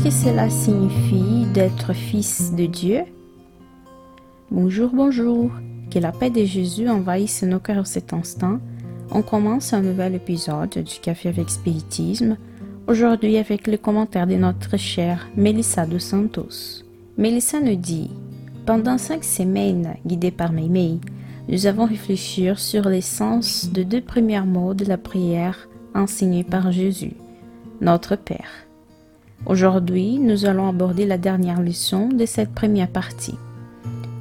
Qu'est-ce que cela signifie d'être fils de Dieu? Bonjour, bonjour. Que la paix de Jésus envahisse nos cœurs cet instant. On commence un nouvel épisode du Café avec Spiritisme, aujourd'hui avec le commentaire de notre chère Melissa dos Santos. Melissa nous dit Pendant cinq semaines, guidée par Meimei, nous avons réfléchi sur l'essence de deux premiers mots de la prière enseignée par Jésus, notre Père. Aujourd'hui, nous allons aborder la dernière leçon de cette première partie.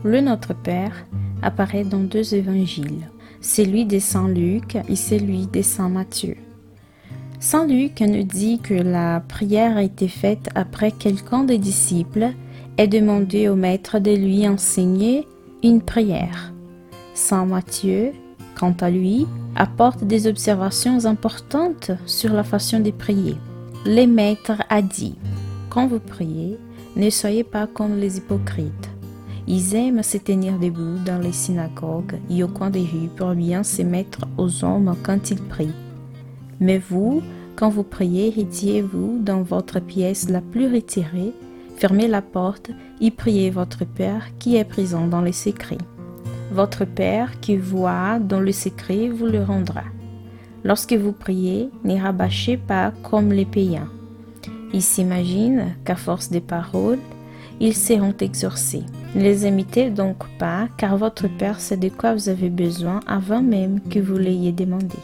Le Notre Père apparaît dans deux évangiles, celui de Saint Luc et celui de Saint Matthieu. Saint Luc nous dit que la prière a été faite après quelqu'un des disciples ait demandé au maître de lui enseigner une prière. Saint Matthieu, quant à lui, apporte des observations importantes sur la façon de prier. Le maître a dit, quand vous priez, ne soyez pas comme les hypocrites. Ils aiment se tenir debout dans les synagogues et au coin des rues pour bien se mettre aux hommes quand ils prient. Mais vous, quand vous priez, retirez-vous dans votre pièce la plus retirée, fermez la porte et priez votre Père qui est présent dans les secrets. Votre Père qui voit dans le secret vous le rendra. Lorsque vous priez, ne rabâchez pas comme les païens. Ils s'imaginent qu'à force des paroles, ils seront exorcés. Ne les imitez donc pas, car votre Père sait de quoi vous avez besoin avant même que vous l'ayez demandé.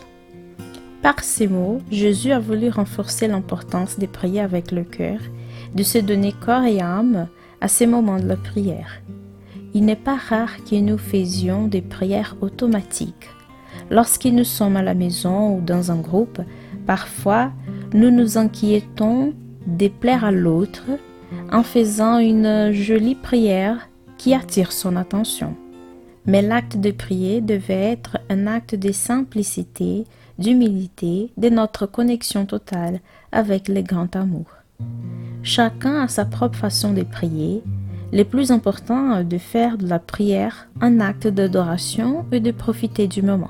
Par ces mots, Jésus a voulu renforcer l'importance de prier avec le cœur, de se donner corps et âme à ces moments de la prière il n'est pas rare que nous faisions des prières automatiques. Lorsque nous sommes à la maison ou dans un groupe, parfois nous nous inquiétons de plaire à l'autre en faisant une jolie prière qui attire son attention. Mais l'acte de prier devait être un acte de simplicité, d'humilité, de notre connexion totale avec le grand amour. Chacun a sa propre façon de prier, le plus important est de faire de la prière un acte d'adoration et de profiter du moment.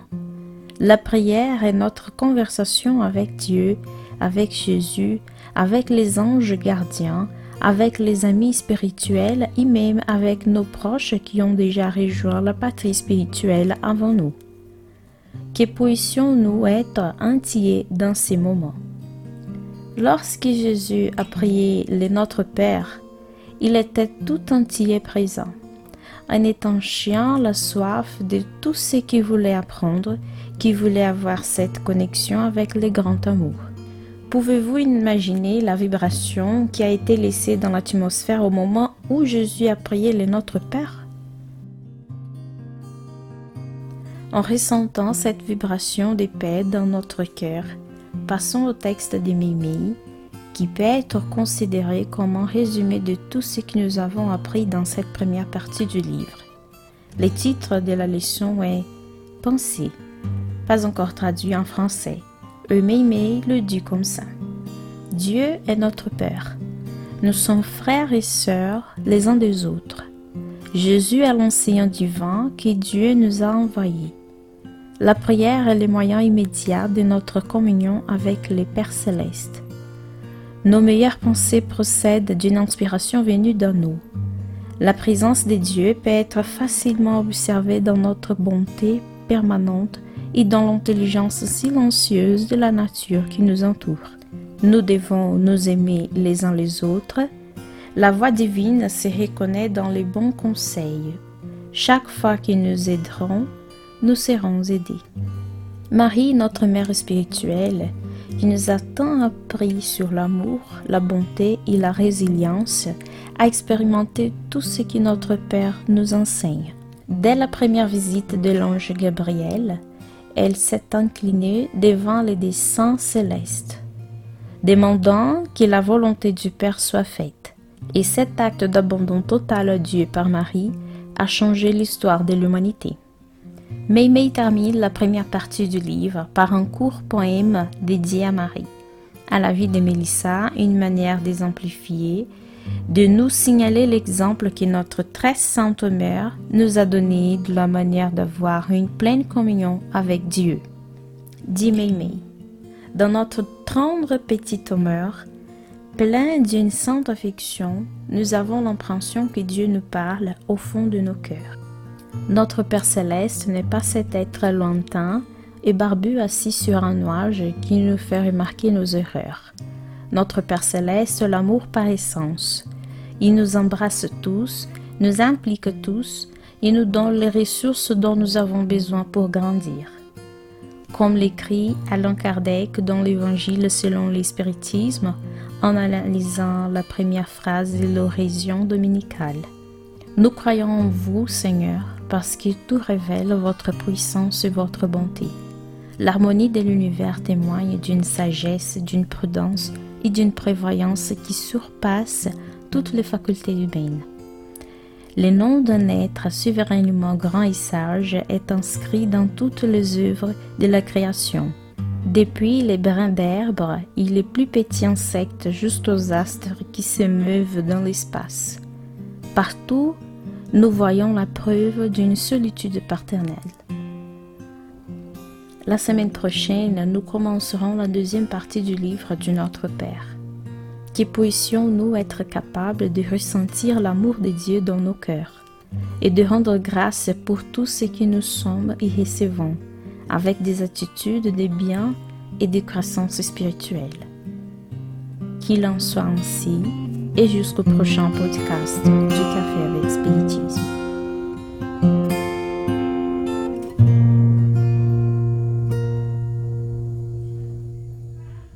La prière est notre conversation avec Dieu, avec Jésus, avec les anges gardiens, avec les amis spirituels et même avec nos proches qui ont déjà rejoint la patrie spirituelle avant nous. Que puissions-nous être entiers dans ces moments? Lorsque Jésus a prié le Notre Père, il était tout entier présent, en étanchant la soif de tous ceux qui voulaient apprendre, qui voulaient avoir cette connexion avec le grand amour. Pouvez-vous imaginer la vibration qui a été laissée dans l'atmosphère au moment où Jésus a prié le Notre Père? En ressentant cette vibration de paix dans notre cœur, passons au texte de Mimi qui peut être considéré comme un résumé de tout ce que nous avons appris dans cette première partie du livre. Le titre de la leçon est Pensée, pas encore traduit en français. Eumémé le dit comme ça. Dieu est notre Père. Nous sommes frères et sœurs les uns des autres. Jésus est l'enseignant divin que Dieu nous a envoyé. La prière est le moyen immédiat de notre communion avec le Père céleste. Nos meilleures pensées procèdent d'une inspiration venue d'en nous. La présence de Dieu peut être facilement observée dans notre bonté permanente et dans l'intelligence silencieuse de la nature qui nous entoure. Nous devons nous aimer les uns les autres. La voix divine se reconnaît dans les bons conseils. Chaque fois que nous aiderons, nous serons aidés. Marie, notre mère spirituelle, qui nous a tant appris sur l'amour, la bonté et la résilience, a expérimenté tout ce que notre Père nous enseigne. Dès la première visite de l'ange Gabriel, elle s'est inclinée devant les desseins célestes, demandant que la volonté du Père soit faite. Et cet acte d'abandon total à Dieu par Marie a changé l'histoire de l'humanité. Meimei termine la première partie du livre par un court poème dédié à Marie. À la vie de Mélissa, une manière d'exemplifier, de nous signaler l'exemple que notre très sainte mère nous a donné de la manière d'avoir une pleine communion avec Dieu. Dit Meimei. Dans notre tendre petite humeur, Plein d'une sainte affection, nous avons l'impression que Dieu nous parle au fond de nos cœurs. Notre Père céleste n'est pas cet être lointain et barbu assis sur un nuage qui nous fait remarquer nos erreurs. Notre Père céleste, l'amour par essence. Il nous embrasse tous, nous implique tous et nous donne les ressources dont nous avons besoin pour grandir. Comme l'écrit Alain Kardec dans l'Évangile selon l'Espiritisme, en analysant la première phrase de l'oraison dominicale. Nous croyons en vous, Seigneur, parce que tout révèle votre puissance et votre bonté. L'harmonie de l'univers témoigne d'une sagesse, d'une prudence et d'une prévoyance qui surpasse toutes les facultés humaines. Le nom d'un être souverainement grand et sage est inscrit dans toutes les œuvres de la création depuis les brins d'herbe et les plus petits insectes jusqu'aux astres qui se meuvent dans l'espace. Partout, nous voyons la preuve d'une solitude paternelle. La semaine prochaine, nous commencerons la deuxième partie du livre du Notre Père. Que puissions-nous être capables de ressentir l'amour de Dieu dans nos cœurs et de rendre grâce pour tout ce que nous sommes et recevons avec des attitudes de bien et de croissance spirituelle. Qu'il en soit ainsi et jusqu'au prochain podcast du Café avec Spiritisme.